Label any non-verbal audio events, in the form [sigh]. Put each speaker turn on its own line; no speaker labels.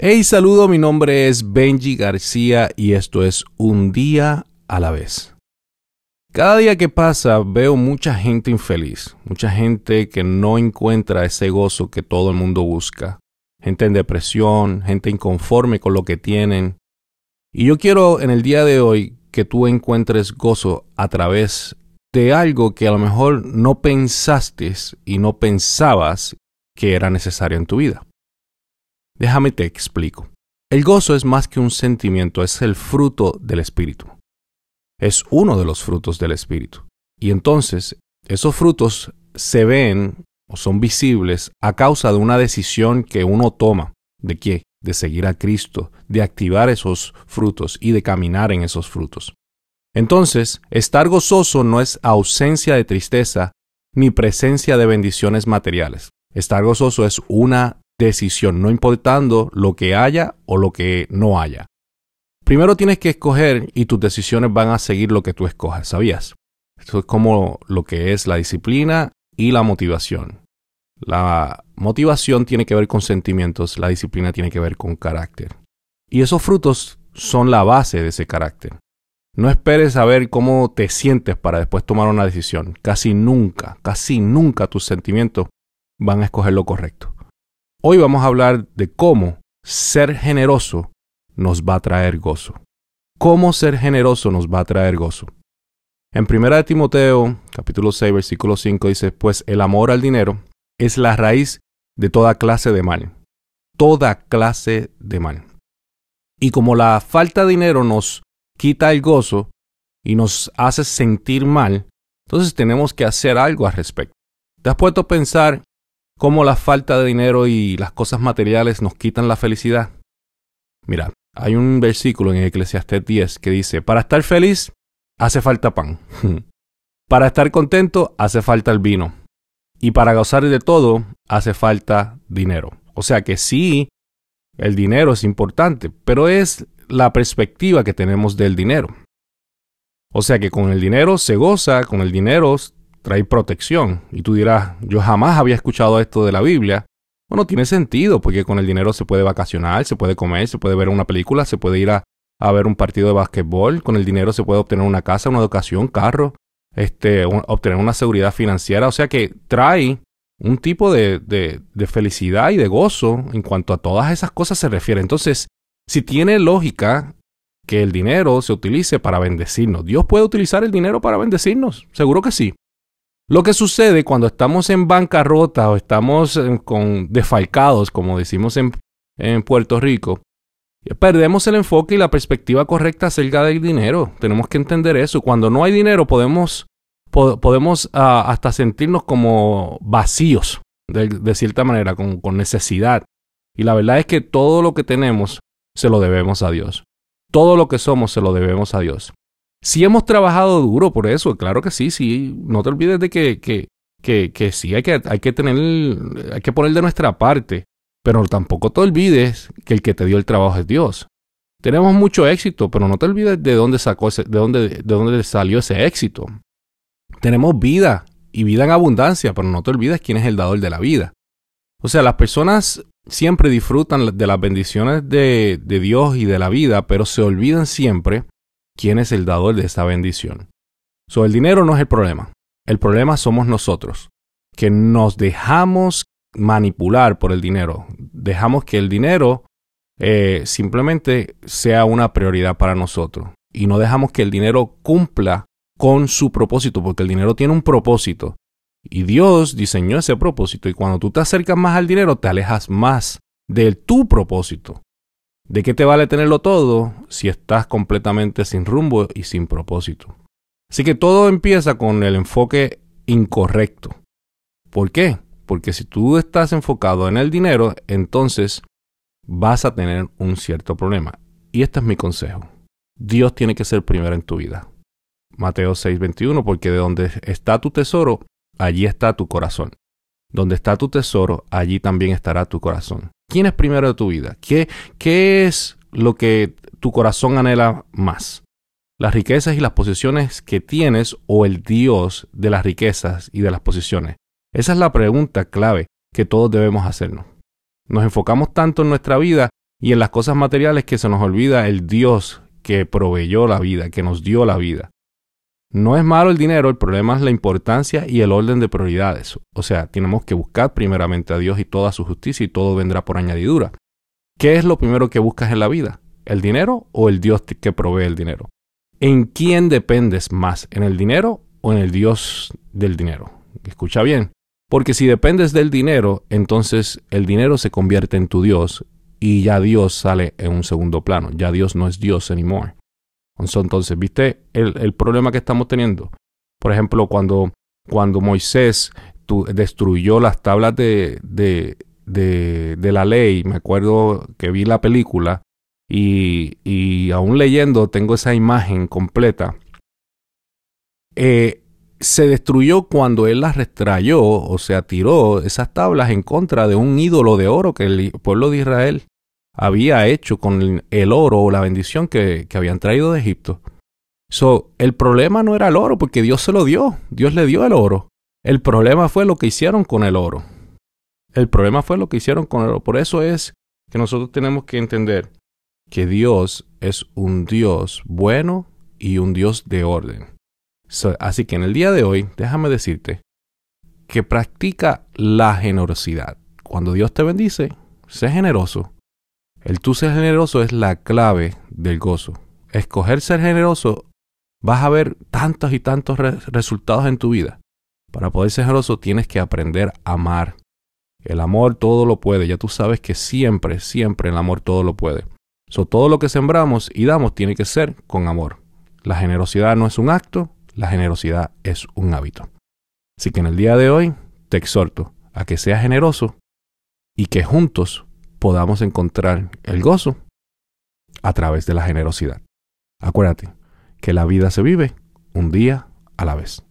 Hey, saludo, mi nombre es Benji García y esto es Un día a la vez. Cada día que pasa veo mucha gente infeliz, mucha gente que no encuentra ese gozo que todo el mundo busca, gente en depresión, gente inconforme con lo que tienen. Y yo quiero en el día de hoy que tú encuentres gozo a través de algo que a lo mejor no pensaste y no pensabas que era necesario en tu vida. Déjame te explico. El gozo es más que un sentimiento, es el fruto del Espíritu. Es uno de los frutos del Espíritu. Y entonces, esos frutos se ven o son visibles a causa de una decisión que uno toma. ¿De qué? De seguir a Cristo, de activar esos frutos y de caminar en esos frutos. Entonces, estar gozoso no es ausencia de tristeza ni presencia de bendiciones materiales. Estar gozoso es una decisión, no importando lo que haya o lo que no haya. Primero tienes que escoger y tus decisiones van a seguir lo que tú escojas, ¿sabías? Eso es como lo que es la disciplina y la motivación. La motivación tiene que ver con sentimientos, la disciplina tiene que ver con carácter. Y esos frutos son la base de ese carácter. No esperes a ver cómo te sientes para después tomar una decisión. Casi nunca, casi nunca tus sentimientos van a escoger lo correcto. Hoy vamos a hablar de cómo ser generoso nos va a traer gozo. Cómo ser generoso nos va a traer gozo. En 1 Timoteo, capítulo 6, versículo 5 dice, pues el amor al dinero es la raíz de toda clase de mal. Toda clase de mal. Y como la falta de dinero nos quita el gozo y nos hace sentir mal, entonces tenemos que hacer algo al respecto. ¿Te has puesto a pensar cómo la falta de dinero y las cosas materiales nos quitan la felicidad. Mira, hay un versículo en Eclesiastés 10 que dice, para estar feliz hace falta pan. [laughs] para estar contento hace falta el vino. Y para gozar de todo hace falta dinero. O sea que sí, el dinero es importante, pero es la perspectiva que tenemos del dinero. O sea que con el dinero se goza, con el dinero trae protección. Y tú dirás, yo jamás había escuchado esto de la Biblia. Bueno, tiene sentido, porque con el dinero se puede vacacionar, se puede comer, se puede ver una película, se puede ir a, ver un partido de básquetbol. Con el dinero se puede obtener una casa, una educación, carro, este, obtener una seguridad financiera. O sea que trae un tipo de, de, de felicidad y de gozo en cuanto a todas esas cosas se refiere. Entonces, si tiene lógica que el dinero se utilice para bendecirnos, Dios puede utilizar el dinero para bendecirnos, seguro que sí. Lo que sucede cuando estamos en bancarrota o estamos eh, con defalcados, como decimos en, Puerto Rico, perdemos el enfoque y la perspectiva correcta acerca del dinero. Tenemos que entender eso. Cuando no hay dinero podemos, podemos ah, hasta sentirnos como vacíos, de, cierta manera, con necesidad. Y la verdad es que todo lo que tenemos se lo debemos a Dios. Todo lo que somos se lo debemos a Dios. Si hemos trabajado duro por eso, claro que sí, sí. No te olvides de que, que, que, que sí hay que, hay que tener, hay que poner de nuestra parte. Pero tampoco te olvides que el que te dio el trabajo es Dios. Tenemos mucho éxito, pero no te olvides de dónde sacó ese, de dónde, de dónde salió ese éxito. Tenemos vida y vida en abundancia, pero no te olvides quién es el dador de la vida. O sea, las personas siempre disfrutan de las bendiciones de, de Dios y de la vida, pero se olvidan siempre quién es el dador de esta bendición. So, el dinero no es el problema. El problema somos nosotros, que nos dejamos manipular por el dinero. Dejamos que el dinero eh, simplemente sea una prioridad para nosotros. Y no dejamos que el dinero cumpla con su propósito, porque el dinero tiene un propósito. Y Dios diseñó ese propósito. Y cuando tú te acercas más al dinero, te alejas más de tu propósito. ¿De qué te vale tenerlo todo si estás completamente sin rumbo y sin propósito? Así que todo empieza con el enfoque incorrecto. ¿Por qué? Porque si tú estás enfocado en el dinero, entonces vas a tener un cierto problema. Y este es mi consejo. Dios tiene que ser primero en tu vida. Mateo 6:21, porque de donde está tu tesoro, allí está tu corazón. Donde está tu tesoro, allí también estará tu corazón. ¿Quién es primero de tu vida? ¿Qué, ¿Qué es lo que tu corazón anhela más? ¿Las riquezas y las posiciones que tienes o el Dios de las riquezas y de las posiciones? Esa es la pregunta clave que todos debemos hacernos. Nos enfocamos tanto en nuestra vida Y en las cosas materiales que se nos olvida el Dios que proveyó la vida, que nos dio la vida. No es malo el dinero, el problema es la importancia y el orden de prioridades. O sea, tenemos que buscar primeramente a Dios y toda su justicia y todo vendrá por añadidura. ¿Qué es lo primero que buscas en la vida? ¿El dinero o el Dios que provee el dinero? ¿En quién dependes más? ¿En el dinero o en el Dios del dinero? Escucha bien. Porque si dependes del dinero, entonces el dinero se convierte en tu Dios y ya Dios sale en un segundo plano. Ya Dios no es Dios anymore. Entonces, ¿viste el, problema que estamos teniendo? Por ejemplo, cuando, Moisés destruyó las tablas de, la ley, me acuerdo que vi la película y, y aún leyendo tengo esa imagen completa. Eh, se destruyó cuando él las restrayó, o sea, tiró esas tablas en contra de un ídolo de oro que el pueblo de Israel había hecho con el oro o la bendición que, habían traído de Egipto. So, el problema no era el oro, porque Dios se lo dio, Dios le dio el oro. El problema fue lo que hicieron con el oro. El problema fue lo que hicieron con el oro. Por eso es que nosotros tenemos que entender que Dios es un Dios bueno y un Dios de orden. así que en el día de hoy, déjame decirte que practica la generosidad. Cuando Dios te bendice, sé generoso el tú ser generoso es la clave del gozo. Escoger ser generoso, vas a ver tantos y tantos resultados en tu vida. Para poder ser generoso tienes que aprender a amar. El amor todo lo puede. Ya tú sabes que siempre, siempre el amor todo lo puede. So, todo lo que sembramos y damos tiene que ser con amor. La generosidad no es un acto, la generosidad es un hábito. Así que en el día de hoy te exhorto a que seas generoso y que juntos podamos encontrar el gozo a través de la generosidad. Acuérdate que la vida se vive un día a la vez.